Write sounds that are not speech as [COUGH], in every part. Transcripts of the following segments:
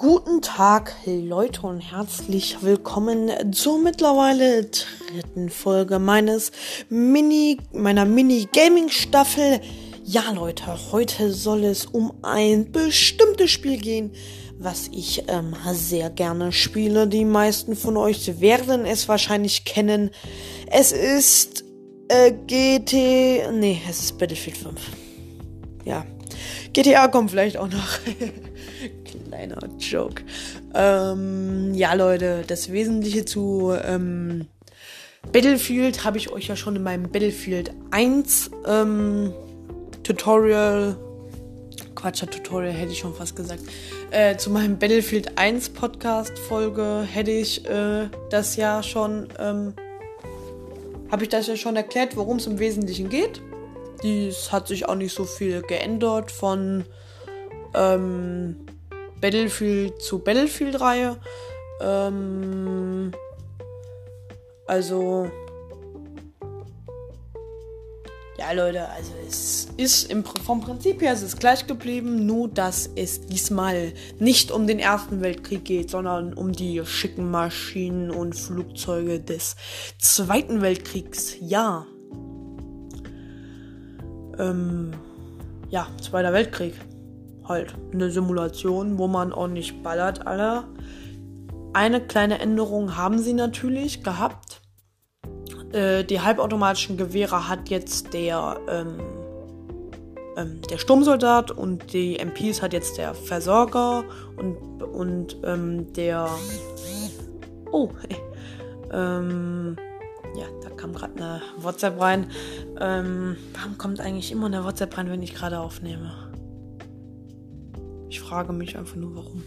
Guten Tag, Leute, und herzlich willkommen zur mittlerweile dritten Folge meines Mini, meiner Mini-Gaming-Staffel. Ja, Leute, heute soll es um ein bestimmtes Spiel gehen, was ich ähm, sehr gerne spiele. Die meisten von euch werden es wahrscheinlich kennen. Es ist äh, GT. Nee, es ist Battlefield 5. Ja. GTA kommt vielleicht auch noch. [LAUGHS] Kleiner Joke. Ähm, ja, Leute, das Wesentliche zu ähm, Battlefield habe ich euch ja schon in meinem Battlefield 1 ähm, Tutorial. Quatscher Tutorial hätte ich schon fast gesagt. Äh, zu meinem Battlefield 1 Podcast Folge hätte ich äh, das ja schon. Ähm, habe ich das ja schon erklärt, worum es im Wesentlichen geht. Dies hat sich auch nicht so viel geändert von ähm, Battlefield zu Battlefield-Reihe. Ähm, also. Ja, Leute, also es ist im, vom Prinzip her ist es gleich geblieben, nur dass es diesmal nicht um den Ersten Weltkrieg geht, sondern um die schicken Maschinen und Flugzeuge des Zweiten Weltkriegs. Ja. Ähm, ja, Zweiter Weltkrieg halt eine Simulation, wo man ordentlich ballert, Alter. Eine kleine Änderung haben sie natürlich gehabt. Äh, die halbautomatischen Gewehre hat jetzt der, ähm, ähm, der Sturmsoldat und die MPs hat jetzt der Versorger und, und ähm, der. Oh, hey. Ähm, ja, da kam gerade eine WhatsApp rein. Ähm, warum kommt eigentlich immer eine WhatsApp rein, wenn ich gerade aufnehme? Ich frage mich einfach nur, warum.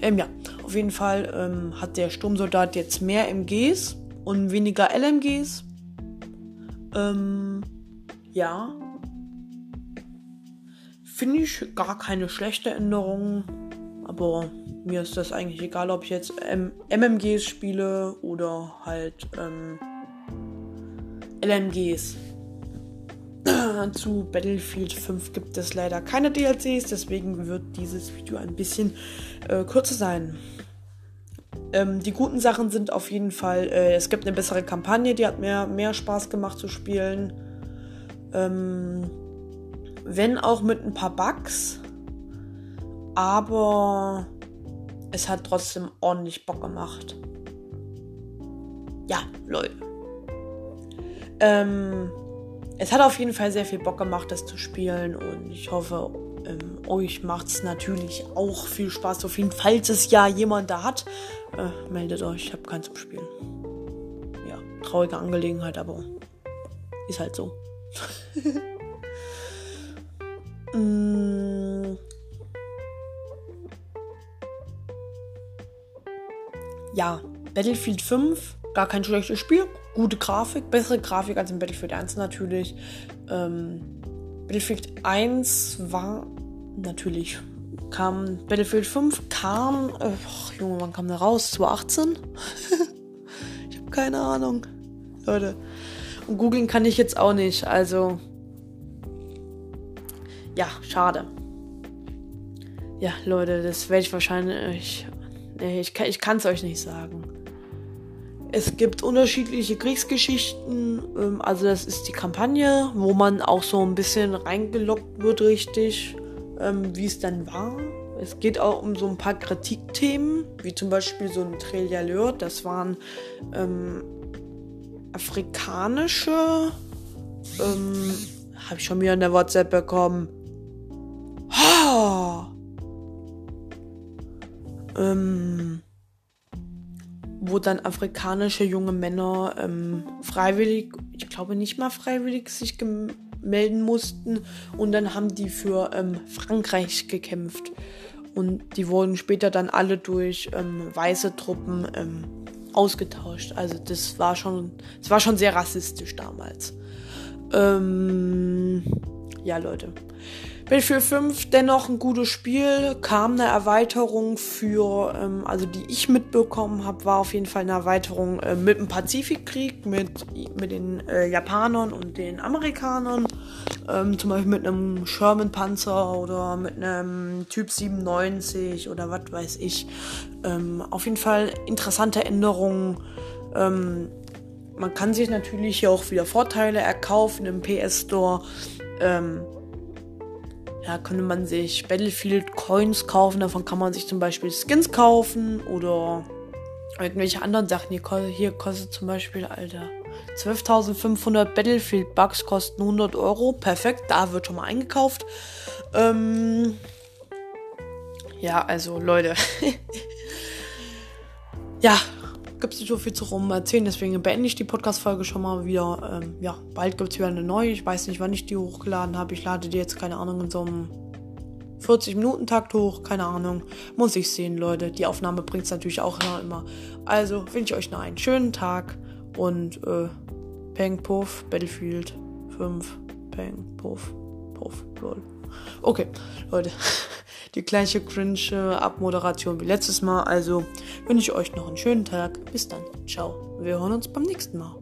Ähm, ja, auf jeden Fall ähm, hat der Sturmsoldat jetzt mehr MGs und weniger LMGs. Ähm, ja. Finde ich gar keine schlechte Änderung. Aber mir ist das eigentlich egal, ob ich jetzt M MMGs spiele oder halt ähm, LMGs. [CLEARS THROAT] Zu Battlefield 5 gibt es leider keine DLCs, deswegen wird dieses Video ein bisschen äh, kürzer sein. Ähm, die guten Sachen sind auf jeden Fall, äh, es gibt eine bessere Kampagne, die hat mehr, mehr Spaß gemacht zu spielen. Ähm, wenn auch mit ein paar Bugs, aber es hat trotzdem ordentlich Bock gemacht. Ja, Leute. Ähm, es hat auf jeden Fall sehr viel Bock gemacht, das zu spielen und ich hoffe, ähm, euch macht es natürlich auch viel Spaß. Auf jeden Fall, falls es ja jemand da hat, äh, meldet euch. Ich habe keinen zum Spielen. Ja, traurige Angelegenheit, aber ist halt so. [LAUGHS] mm. Ja, Battlefield 5, gar kein schlechtes Spiel gute Grafik, bessere Grafik als in Battlefield 1 natürlich. Ähm, Battlefield 1 war natürlich kam Battlefield 5 kam äh, oh, Junge, wann kam der raus? 2018? [LAUGHS] ich habe keine Ahnung. Leute. Und googeln kann ich jetzt auch nicht, also ja, schade. Ja, Leute, das werde ich wahrscheinlich nee, ich, ich kann es euch nicht sagen. Es gibt unterschiedliche Kriegsgeschichten. Ähm, also das ist die Kampagne, wo man auch so ein bisschen reingelockt wird, richtig, ähm, wie es dann war. Es geht auch um so ein paar Kritikthemen, wie zum Beispiel so ein Trillaleur. Das waren ähm, afrikanische. Ähm, Habe ich schon wieder in der WhatsApp bekommen. Ha! Ähm, wo dann afrikanische junge Männer ähm, freiwillig, ich glaube nicht mal freiwillig, sich melden mussten und dann haben die für ähm, Frankreich gekämpft. Und die wurden später dann alle durch ähm, weiße Truppen ähm, ausgetauscht. Also das war schon, das war schon sehr rassistisch damals. Ähm, ja, Leute. Battlefield 5 dennoch ein gutes Spiel, kam eine Erweiterung für, ähm, also die ich mitbekommen habe, war auf jeden Fall eine Erweiterung äh, mit dem Pazifikkrieg, mit, mit den äh, Japanern und den Amerikanern. Ähm, zum Beispiel mit einem Sherman-Panzer oder mit einem Typ 97 oder was weiß ich. Ähm, auf jeden Fall interessante Änderungen. Ähm, man kann sich natürlich hier auch wieder Vorteile erkaufen im PS Store. Ähm, ja, könnte man sich Battlefield Coins kaufen. Davon kann man sich zum Beispiel Skins kaufen oder irgendwelche anderen Sachen. Hier, kostet zum Beispiel, Alter, 12.500 Battlefield Bugs kosten 100 Euro. Perfekt, da wird schon mal eingekauft. Ähm, ja, also Leute. [LAUGHS] ja, gibt es nicht so viel zu rum erzählen, deswegen beende ich die Podcast-Folge schon mal wieder. Ähm, ja, bald gibt es wieder eine neue. Ich weiß nicht, wann ich die hochgeladen habe. Ich lade die jetzt, keine Ahnung, in so einem 40-Minuten-Takt hoch. Keine Ahnung. Muss ich sehen, Leute. Die Aufnahme bringt es natürlich auch immer. Also wünsche ich euch noch einen schönen Tag und äh, Peng Puff, Battlefield 5, Peng Puff, Puff, lol. Okay, Leute, [LAUGHS] die gleiche cringe Abmoderation wie letztes Mal. Also wünsche ich euch noch einen schönen Tag. Bis dann. Ciao. Wir hören uns beim nächsten Mal.